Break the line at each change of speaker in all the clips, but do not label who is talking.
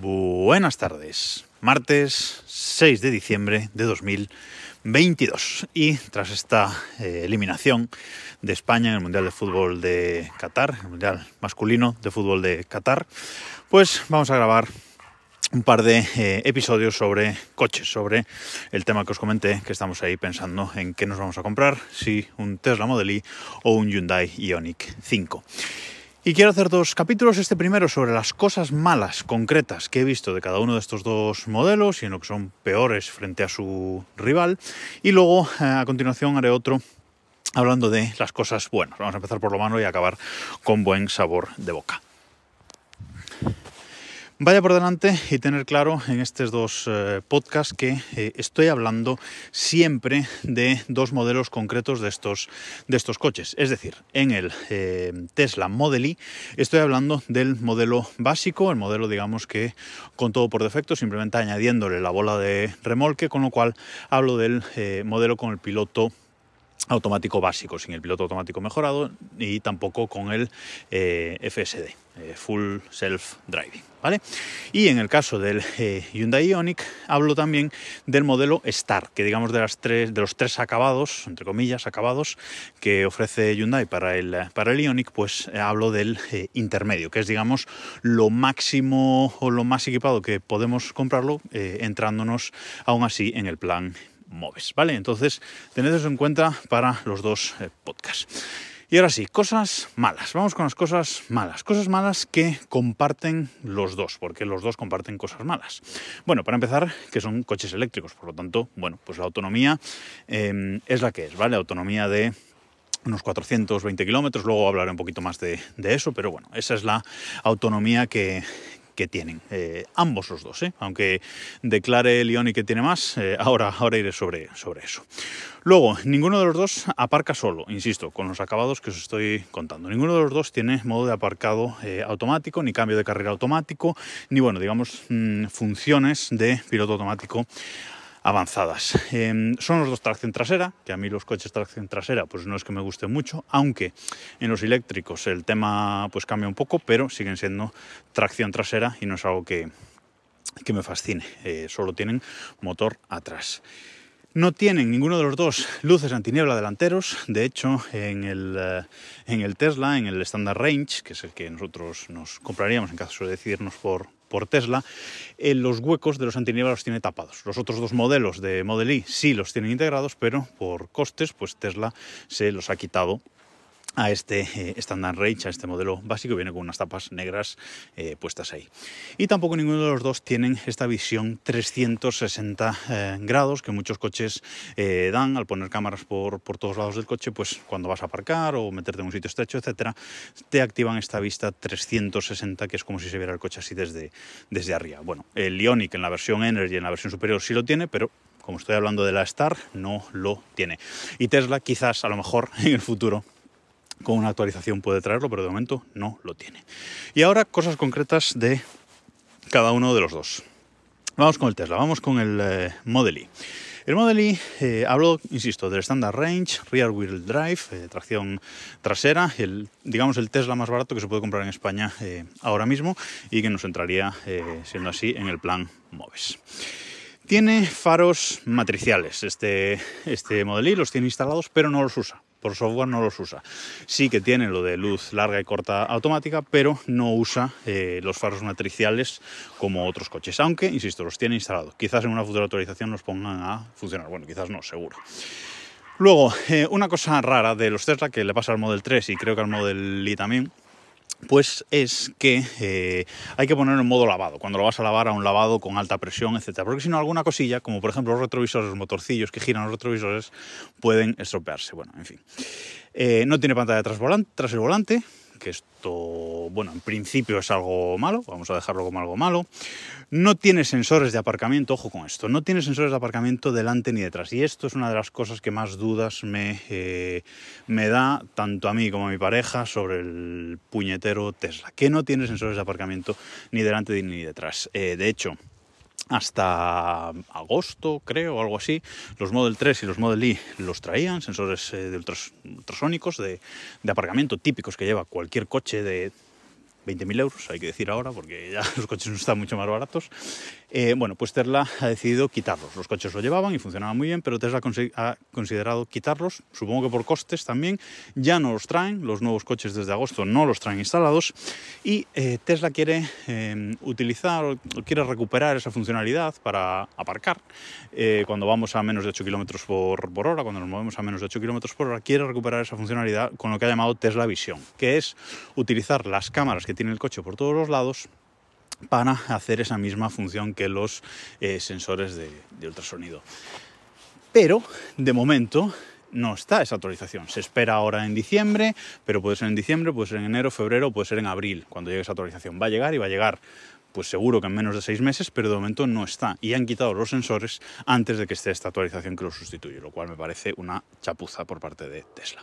Buenas tardes, martes 6 de diciembre de 2022 y tras esta eh, eliminación de España en el Mundial de Fútbol de Qatar, el Mundial masculino de Fútbol de Qatar, pues vamos a grabar un par de eh, episodios sobre coches, sobre el tema que os comenté, que estamos ahí pensando en qué nos vamos a comprar, si un Tesla Model Y o un Hyundai Ioniq 5. Y quiero hacer dos capítulos. Este primero sobre las cosas malas concretas que he visto de cada uno de estos dos modelos y en lo que son peores frente a su rival. Y luego, eh, a continuación, haré otro hablando de las cosas buenas. Vamos a empezar por lo malo y acabar con buen sabor de boca. Vaya por delante y tener claro en estos dos eh, podcasts que eh, estoy hablando siempre de dos modelos concretos de estos, de estos coches. Es decir, en el eh, Tesla Model Y estoy hablando del modelo básico, el modelo digamos que con todo por defecto, simplemente añadiéndole la bola de remolque, con lo cual hablo del modelo con el piloto automático básico, sin el piloto automático mejorado y tampoco con el FSD, Full Self Driving. ¿Vale? Y en el caso del eh, Hyundai Ioniq hablo también del modelo Star, que digamos de, las tres, de los tres acabados, entre comillas, acabados que ofrece Hyundai para el, para el Ioniq, pues eh, hablo del eh, intermedio, que es digamos lo máximo o lo más equipado que podemos comprarlo entrándonos aún así en el plan MOVES, ¿vale? Entonces, tened eso en cuenta para los dos podcasts. Y ahora sí, cosas malas. Vamos con las cosas malas. Cosas malas que comparten los dos, porque los dos comparten cosas malas. Bueno, para empezar, que son coches eléctricos, por lo tanto, bueno, pues la autonomía em, es la que es, ¿vale? Autonomía de unos 420 kilómetros, luego hablaré un poquito más de, eso, pero bueno, esa es la autonomía que, que tienen, eh, ambos los dos, ¿eh? aunque declare Leoni que tiene más, eh, ahora, ahora iré sobre, sobre eso. Luego, ninguno de los dos aparca solo, insisto, con los acabados que os estoy contando. Ninguno de los dos tiene modo de aparcado automático, ni cambio de carrera automático, ni bueno, digamos, mm, funciones de piloto automático avanzadas. Em, son los dos tracción trasera, que a mí los coches tracción trasera pues no es que me gusten mucho, aunque en los eléctricos el tema pues cambia un poco, pero siguen siendo tracción trasera y no es algo que, que me fascine, eh, solo tienen motor atrás. No tienen ninguno de los dos luces antiniebla delanteros. De hecho, en el, eh, en el Tesla, en el Standard Range, que es el que nosotros nos compraríamos en caso de decidirnos por, por Tesla, en los huecos de los antiniebla los tiene tapados. Los otros dos modelos de Model Y sí los tienen integrados, pero por costes, pues Tesla se los ha quitado a este eh, Standard Range, a este modelo básico, viene con unas tapas negras eh, puestas ahí. Y tampoco ninguno de los dos tienen esta visión 360 eh, grados que muchos coches dan al poner cámaras por, por, todos lados del coche, pues cuando vas a aparcar o meterte en un sitio estrecho, etcétera, te activan esta vista 360 que es como si se viera el coche así desde, desde arriba. Bueno, el Ioniq en la versión Energy, en la versión superior sí lo tiene, pero como estoy hablando de la Star, no lo tiene. Y Tesla quizás a lo mejor en el futuro con una actualización puede traerlo, pero de momento no lo tiene. Y ahora cosas concretas de cada uno de los dos. Vamos con el Tesla, vamos con el eh, Model Y. El Model Y, eh, hablo, insisto, del Standard Range, Rear Wheel Drive, eh, tracción trasera, el, digamos el Tesla más barato que se puede comprar en España ahora mismo y que nos entraría, siendo así, en el plan MOVES. Tiene faros matriciales este, este Model Y, los tiene instalados, pero no los usa por software no los usa. Sí que tiene lo de luz larga y corta automática, pero no usa eh, los faros matriciales como otros coches. Aunque, insisto, los tiene instalados. Quizás en una futura actualización los pongan a funcionar. Bueno, quizás no, seguro. Luego, eh, una cosa rara de los Tesla que le pasa al Model 3 y creo que al Model Y también, pues es que eh, hay que ponerlo en modo lavado, cuando lo vas a lavar a un lavado con alta presión, etc. Porque si no, alguna cosilla, como por ejemplo los retrovisores, los motorcillos que giran los retrovisores, pueden estropearse. Bueno, en fin. Eh, no tiene pantalla tras el volante, que esto, bueno, en principio es algo malo, vamos a dejarlo como algo malo. No tiene sensores de aparcamiento, ojo con esto, no tiene sensores de aparcamiento delante ni detrás. Y esto es una de las cosas que más dudas me, eh, me da tanto a mí como a mi pareja sobre el puñetero Tesla, que no tiene sensores de aparcamiento ni delante ni detrás. Eh, de hecho, hasta agosto, creo, o algo así, los Model 3 y los Model Y los traían, sensores eh, de ultrasónicos de, aparcamiento típicos que lleva cualquier coche de, 20.000 euros, hay que decir ahora, porque ya los coches no están mucho más baratos. Eh, bueno, pues Tesla ha decidido quitarlos. Los coches lo llevaban y funcionaban muy bien, pero Tesla ha considerado quitarlos, supongo que por costes también. Ya no los traen, los nuevos coches desde agosto no los traen instalados. Y eh, Tesla quiere em, utilizar o quiere recuperar esa funcionalidad para aparcar eh, cuando vamos a menos de 8 km por, hora, cuando nos movemos a menos de 8 km por hora, quiere recuperar esa funcionalidad con lo que ha llamado Tesla Vision, que es utilizar las cámaras que tiene el coche por todos los lados para hacer esa misma función que los eh, sensores de, ultrasonido. Pero, de momento, no está esa actualización. Se espera ahora en diciembre, pero puede ser en diciembre, puede ser en enero, febrero, puede ser en abril, cuando llegue esa actualización. Va a llegar y va a llegar pues seguro que en menos de seis meses, pero de momento no está. Y han quitado los sensores antes de que esté esta actualización que lo sustituye, lo cual me parece una chapuza por parte de Tesla.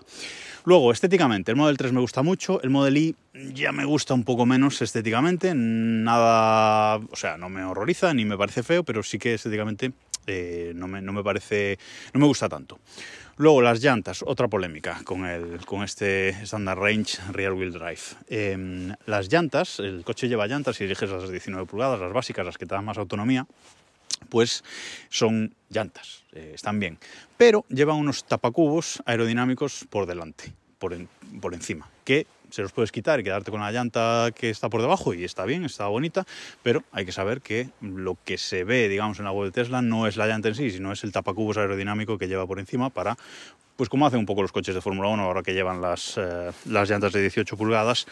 Luego, estéticamente, el Model 3 me gusta mucho, el Model I ya me gusta un poco menos estéticamente, nada, o sea, no me horroriza ni me parece feo, pero sí que estéticamente eh, no, me, no me parece, no me gusta tanto. Luego las llantas, otra polémica con, el, con este Standard Range Rear Wheel Drive. Em, las llantas, el coche lleva llantas y eliges las 19 pulgadas, las básicas, las que te dan más autonomía, pues son llantas, eh, están bien. Pero llevan unos tapacubos aerodinámicos por delante, por, por encima, que se los puedes quitar y quedarte con la llanta que está por debajo y está bien, está bonita, pero hay que saber que lo que se ve, digamos, en la web de Tesla no es la llanta en sí, sino es el tapacubos aerodinámico que lleva por encima para, pues como hacen un poco los coches de Fórmula 1 ahora que llevan las, eh, las llantas de 18 pulgadas,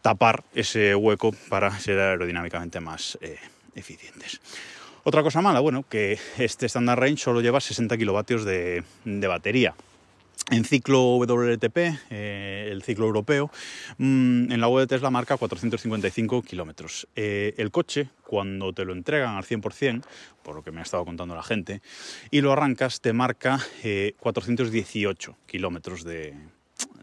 tapar ese hueco para ser aerodinámicamente más eh, eficientes. Otra cosa mala, bueno, que este Standard Range solo lleva 60 kilovatios de, de batería en ciclo WLTP, eh, el ciclo europeo, mm, en la web de Tesla marca 455 kilómetros. Eh, el coche, cuando te lo entregan al 100%, por lo que me ha estado contando la gente, y lo arrancas, te marca 418 eh, kilómetros de,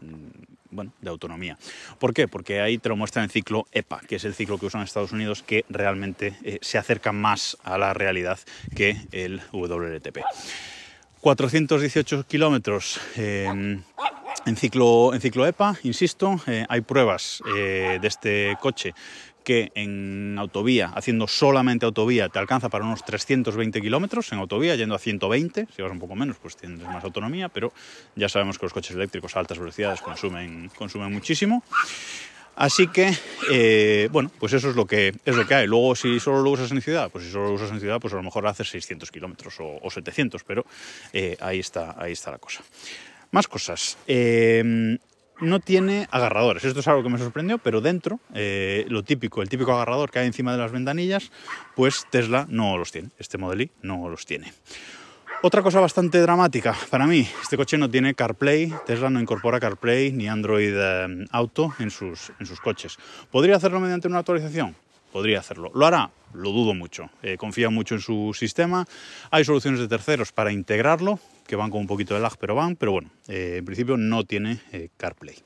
mm, bueno, de autonomía. ¿Por qué? Porque ahí te lo muestra en ciclo EPA, que es el ciclo que usan en Estados Unidos, que realmente se acerca más a la realidad que el WLTP. 418 kilómetros en, ciclo, en ciclo EPA, insisto, eh, hay pruebas eh, de este coche que en autovía, haciendo solamente autovía, te alcanza para unos 320 kilómetros en autovía, yendo a 120, si vas un poco menos, pues tienes más autonomía, pero ya sabemos que los coches eléctricos a altas velocidades consumen, consumen muchísimo. Así que, eh, bueno, pues eso es lo, que, es lo que hay. Luego, si solo lo usas en ciudad, pues si solo lo usas en ciudad, pues a lo mejor haces 600 kilómetros o, 700, pero eh, ahí, está, ahí está la cosa. Más cosas. Eh, no tiene agarradores. Esto es algo que me sorprendió, pero dentro, lo típico, el típico agarrador que hay encima de las ventanillas, pues Tesla no los tiene. Este Model no los tiene. Otra cosa bastante dramática para mí, este coche no tiene CarPlay, Tesla no incorpora CarPlay ni Android eh, Auto en sus, en sus coches. ¿Podría hacerlo mediante una actualización? Podría hacerlo. ¿Lo hará? Lo dudo mucho. Eh, confía mucho en su sistema. Hay soluciones de terceros para integrarlo, que van con un poquito de lag, pero van. Pero bueno, eh, en principio no tiene CarPlay.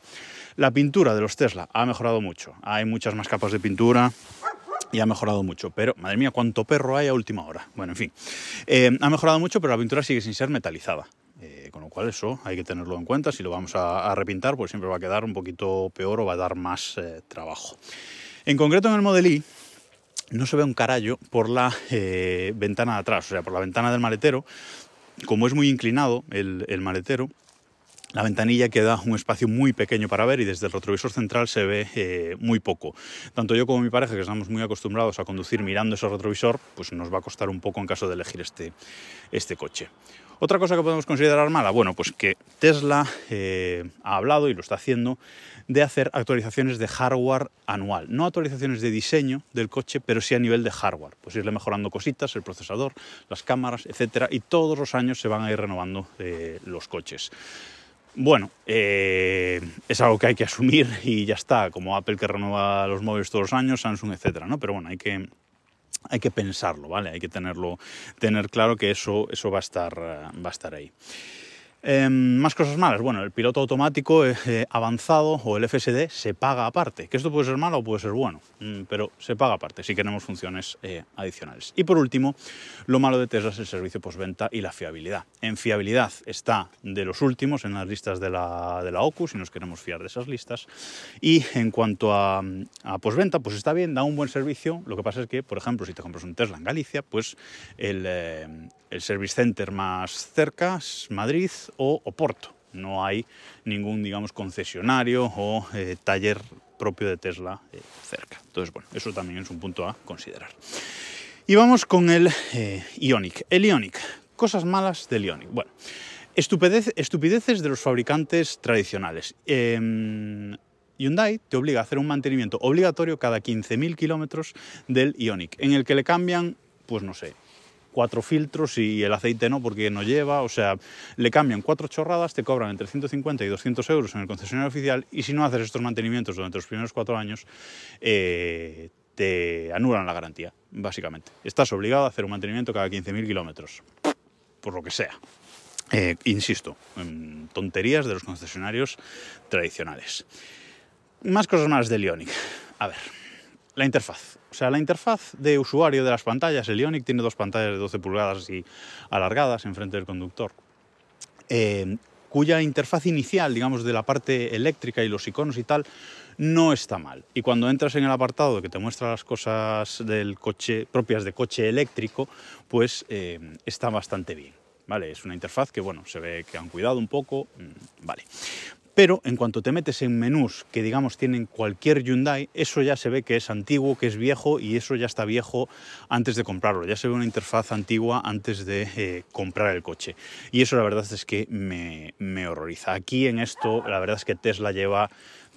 La pintura de los Tesla ha mejorado mucho. Hay muchas más capas de pintura y ha mejorado mucho. Pero, madre mía, cuánto perro hay a última hora. Bueno, en fin. Eh, ha mejorado mucho, pero la pintura sigue sin ser metalizada. Eh, con lo cual eso hay que tenerlo en cuenta. Si lo vamos a, repintar, pues siempre va a quedar un poquito peor o va a dar más eh, trabajo. En concreto en el Model I no se ve un carallo por la ventana de atrás, o sea, por la ventana del maletero. Como es muy inclinado el, el maletero, la ventanilla queda un espacio muy pequeño para ver y desde el retrovisor central se ve eh, muy poco. Tanto yo como mi pareja, que estamos muy acostumbrados a conducir mirando ese retrovisor, pues nos va a costar un poco en caso de elegir este, este coche. Otra cosa que podemos considerar mala, bueno, pues que Tesla eh, ha hablado y lo está haciendo de hacer actualizaciones de hardware anual. No actualizaciones de diseño del coche, pero sí a nivel de hardware. Pues irle mejorando cositas, el procesador, las cámaras, etcétera, y todos los años se van a ir renovando eh, los coches. Bueno, eh, es algo que hay que asumir y ya está, como Apple que renueva los móviles todos los años, Samsung, etcétera, ¿no? Pero bueno, hay que, hay que pensarlo, ¿vale? Hay que tenerlo, tener claro que eso, eso va, a estar, va a estar ahí. Em, más cosas malas. Bueno, el piloto automático eh, eh, avanzado o el FSD se paga aparte. Que esto puede ser malo o puede ser bueno, mm, pero se paga aparte si queremos funciones eh, adicionales. Y por último, lo malo de Tesla es el servicio postventa y la fiabilidad. En fiabilidad está de los últimos en las listas de la, de la OCU, si nos queremos fiar de esas listas. Y en cuanto a, postventa, pues está bien, da un buen servicio. Lo que pasa es que, por ejemplo, si te compras un Tesla en Galicia, pues el, el Service Center más cerca es Madrid o Oporto. No hay ningún, digamos, concesionario o eh, taller propio de Tesla eh, cerca. Entonces, bueno, eso también es un punto a considerar. Y vamos con el eh, Ionic. El Ionic, cosas malas del Ionic. Bueno, estupideces de los fabricantes tradicionales. Em, Hyundai te obliga a hacer un mantenimiento obligatorio cada 15.000 kilómetros del Ionic, en el que le cambian, pues no sé, cuatro filtros y el aceite no porque no lleva, o sea, le cambian cuatro chorradas, te cobran entre 150 y 200 euros en el concesionario oficial y si no haces estos mantenimientos durante los primeros cuatro años, eh, te anulan la garantía, básicamente. Estás obligado a hacer un mantenimiento cada 15.000 kilómetros, por lo que sea. Eh, insisto, tonterías de los concesionarios tradicionales. Más cosas más de Ionic. A ver, la interfaz. O sea, la interfaz de usuario de las pantallas, el Ionic tiene dos pantallas de 12 pulgadas y alargadas enfrente del conductor, eh, cuya interfaz inicial, digamos, de la parte eléctrica y los iconos y tal, no está mal. Y cuando entras en el apartado que te muestra las cosas del coche, propias de coche eléctrico, pues eh, está bastante bien. ¿Vale? Es una interfaz que, bueno, se ve que han cuidado un poco, mm, vale. Pero en cuanto te metes en menús que digamos tienen cualquier Hyundai, eso ya se ve que es antiguo, que es viejo y eso ya está viejo antes de comprarlo. Ya se ve una interfaz antigua antes de eh, comprar el coche. Y eso la verdad es que me, me horroriza. Aquí en esto la verdad es que Tesla lleva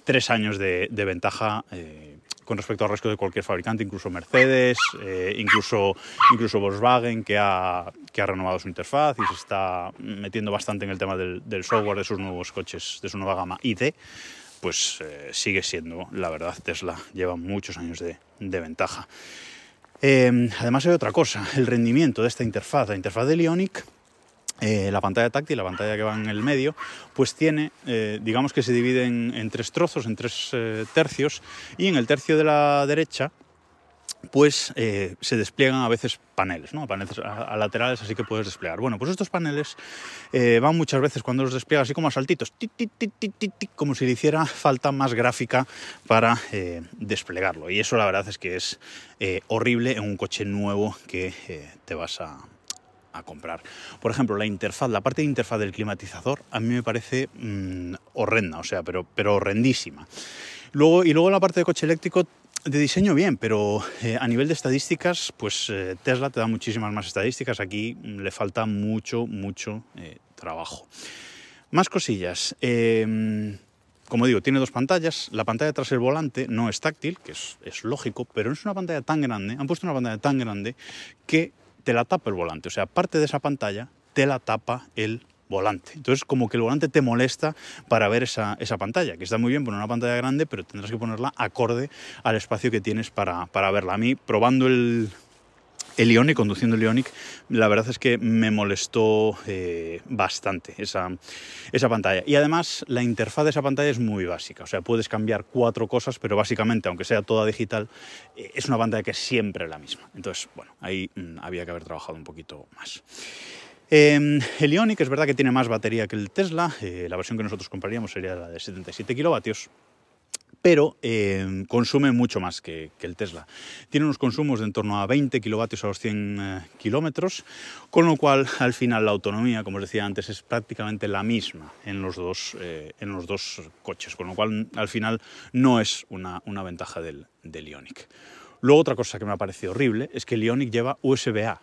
tres años de, ventaja eh, con respecto al resto de cualquier fabricante, incluso Mercedes, eh, incluso, incluso Volkswagen, que ha, que ha renovado su interfaz y se está metiendo bastante en el tema del, software de sus nuevos coches, de su nueva gama ID, pues eh, sigue siendo, la verdad, Tesla lleva muchos años de, de ventaja. además hay otra cosa, el rendimiento de esta interfaz, la interfaz de Ionic eh, la pantalla táctil, la pantalla que va en el medio, pues tiene, eh, digamos que se divide en, tres trozos, en tres eh, tercios, y en el tercio de la derecha, pues se despliegan a veces paneles, ¿no? paneles a, laterales, así que puedes desplegar. Bueno, pues estos paneles van muchas veces cuando los despliegas así como a saltitos, como si le hiciera falta más gráfica para desplegarlo. Y eso la verdad es que es horrible en un coche nuevo que te vas a, a comprar. Por ejemplo, la interfaz, la parte de interfaz del climatizador a mí me parece mm, horrenda, o sea, pero, pero horrendísima. Luego, y luego la parte de coche eléctrico de diseño bien, pero eh, a nivel de estadísticas, pues eh, Tesla te da muchísimas más estadísticas. Aquí mm, le falta mucho, mucho eh, trabajo. Más cosillas. Em, como digo, tiene dos pantallas. La pantalla tras el volante no es táctil, que es, es, lógico, pero es una pantalla tan grande. Han puesto una pantalla tan grande que te la tapa el volante. O sea, parte de esa pantalla te la tapa el volante. Entonces, como que el volante te molesta para ver esa, pantalla, que está muy bien poner una pantalla grande, pero tendrás que ponerla acorde al espacio que tienes para, para verla. A mí, probando el, el Ionic, conduciendo el Ionic, la verdad es que me molestó eh, bastante esa, esa pantalla. Y además la interfaz de esa pantalla es muy básica, o sea, puedes cambiar cuatro cosas, pero básicamente, aunque sea toda digital, eh, es una pantalla que es siempre la misma. Entonces, bueno, ahí mm, había que haber trabajado un poquito más. Em, el Ionic es verdad que tiene más batería que el Tesla, eh, la versión que nosotros compraríamos sería la de 77 kilovatios, pero eh, consume mucho más que, el Tesla. Tiene unos consumos de en torno a 20 kilovatios a los 100 eh, kilómetros, con lo cual al final la autonomía, como os decía antes, es prácticamente la misma en los dos, eh, en los dos coches, con lo cual al final no es una, ventaja del, del Ionic. Luego otra cosa que me ha parecido horrible es que el Ionic lleva USB-A.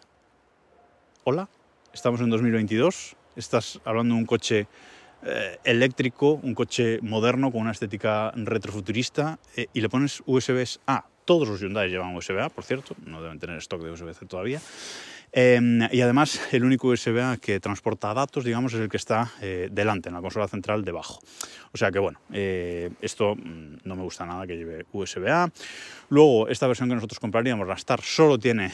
Hola, estamos en 2022, estás hablando de un coche eh, eléctrico, un coche moderno con una estética retrofuturista eh, y le pones USB A. Todos los Hyundai llevan USB A, por cierto, no deben tener stock de USB C todavía. Em, y además el único USB que transporta datos, digamos, es el que está eh, delante, en la consola central debajo. O sea que bueno, esto mm, no me gusta nada que lleve USB A. Luego, esta versión que nosotros compraríamos, la Star, solo tiene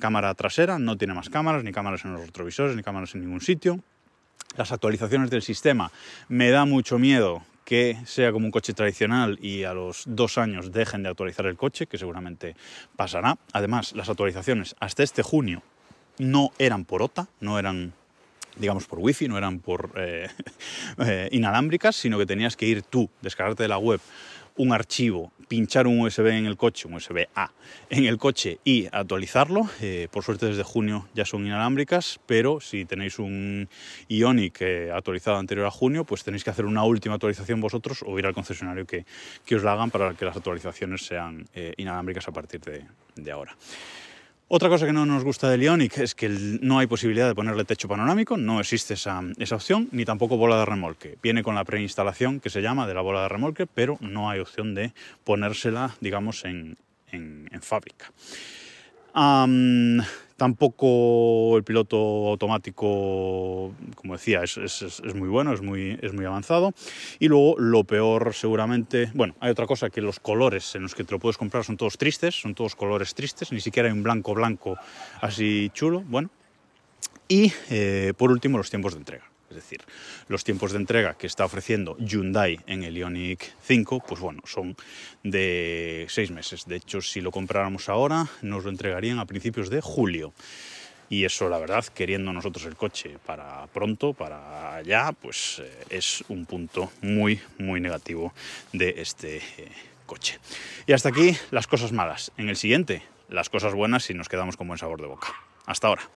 cámara trasera, no tiene más cámaras, ni cámaras en los retrovisores, ni cámaras en ningún sitio. Las actualizaciones del sistema. Me da mucho miedo que sea como un coche tradicional y a los dos años dejen de actualizar el coche, que seguramente pasará. Además, las actualizaciones hasta este junio no eran por OTA, no eran digamos por wifi, no eran por eh, eh, inalámbricas, sino que tenías que ir tú, descargarte de la web un archivo, pinchar un USB en el coche, un USB A, en el coche y actualizarlo. Eh, por suerte desde junio ya son inalámbricas, pero si tenéis un Ionic eh, actualizado anterior a junio, pues tenéis que hacer una última actualización vosotros o ir al concesionario que, os la hagan para que las actualizaciones sean eh, inalámbricas a partir de ahora. Otra cosa que no nos gusta del Ionic es que no hay posibilidad de ponerle techo panorámico, no existe esa, opción, ni tampoco bola de remolque. Viene con la preinstalación que se llama de la bola de remolque, pero no hay opción de ponérsela, digamos, en, en fábrica. Tampoco el piloto automático, como decía, es, muy bueno, es muy, es muy avanzado. Y luego lo peor seguramente, bueno, hay otra cosa que los colores en los que te lo puedes comprar son todos tristes, son todos colores tristes, ni siquiera hay un blanco blanco así chulo, bueno. Y eh, por último los tiempos de entrega. Es decir, los tiempos de entrega que está ofreciendo Hyundai en el Ioniq 5, pues bueno, son de seis meses. De hecho, si lo compráramos ahora, nos lo entregarían a principios de julio. Y eso, la verdad, queriendo nosotros el coche para pronto, para allá, pues eh, es un punto muy, muy negativo de este eh, coche. Y hasta aquí las cosas malas. En el siguiente, las cosas buenas y nos quedamos con buen sabor de boca. Hasta ahora.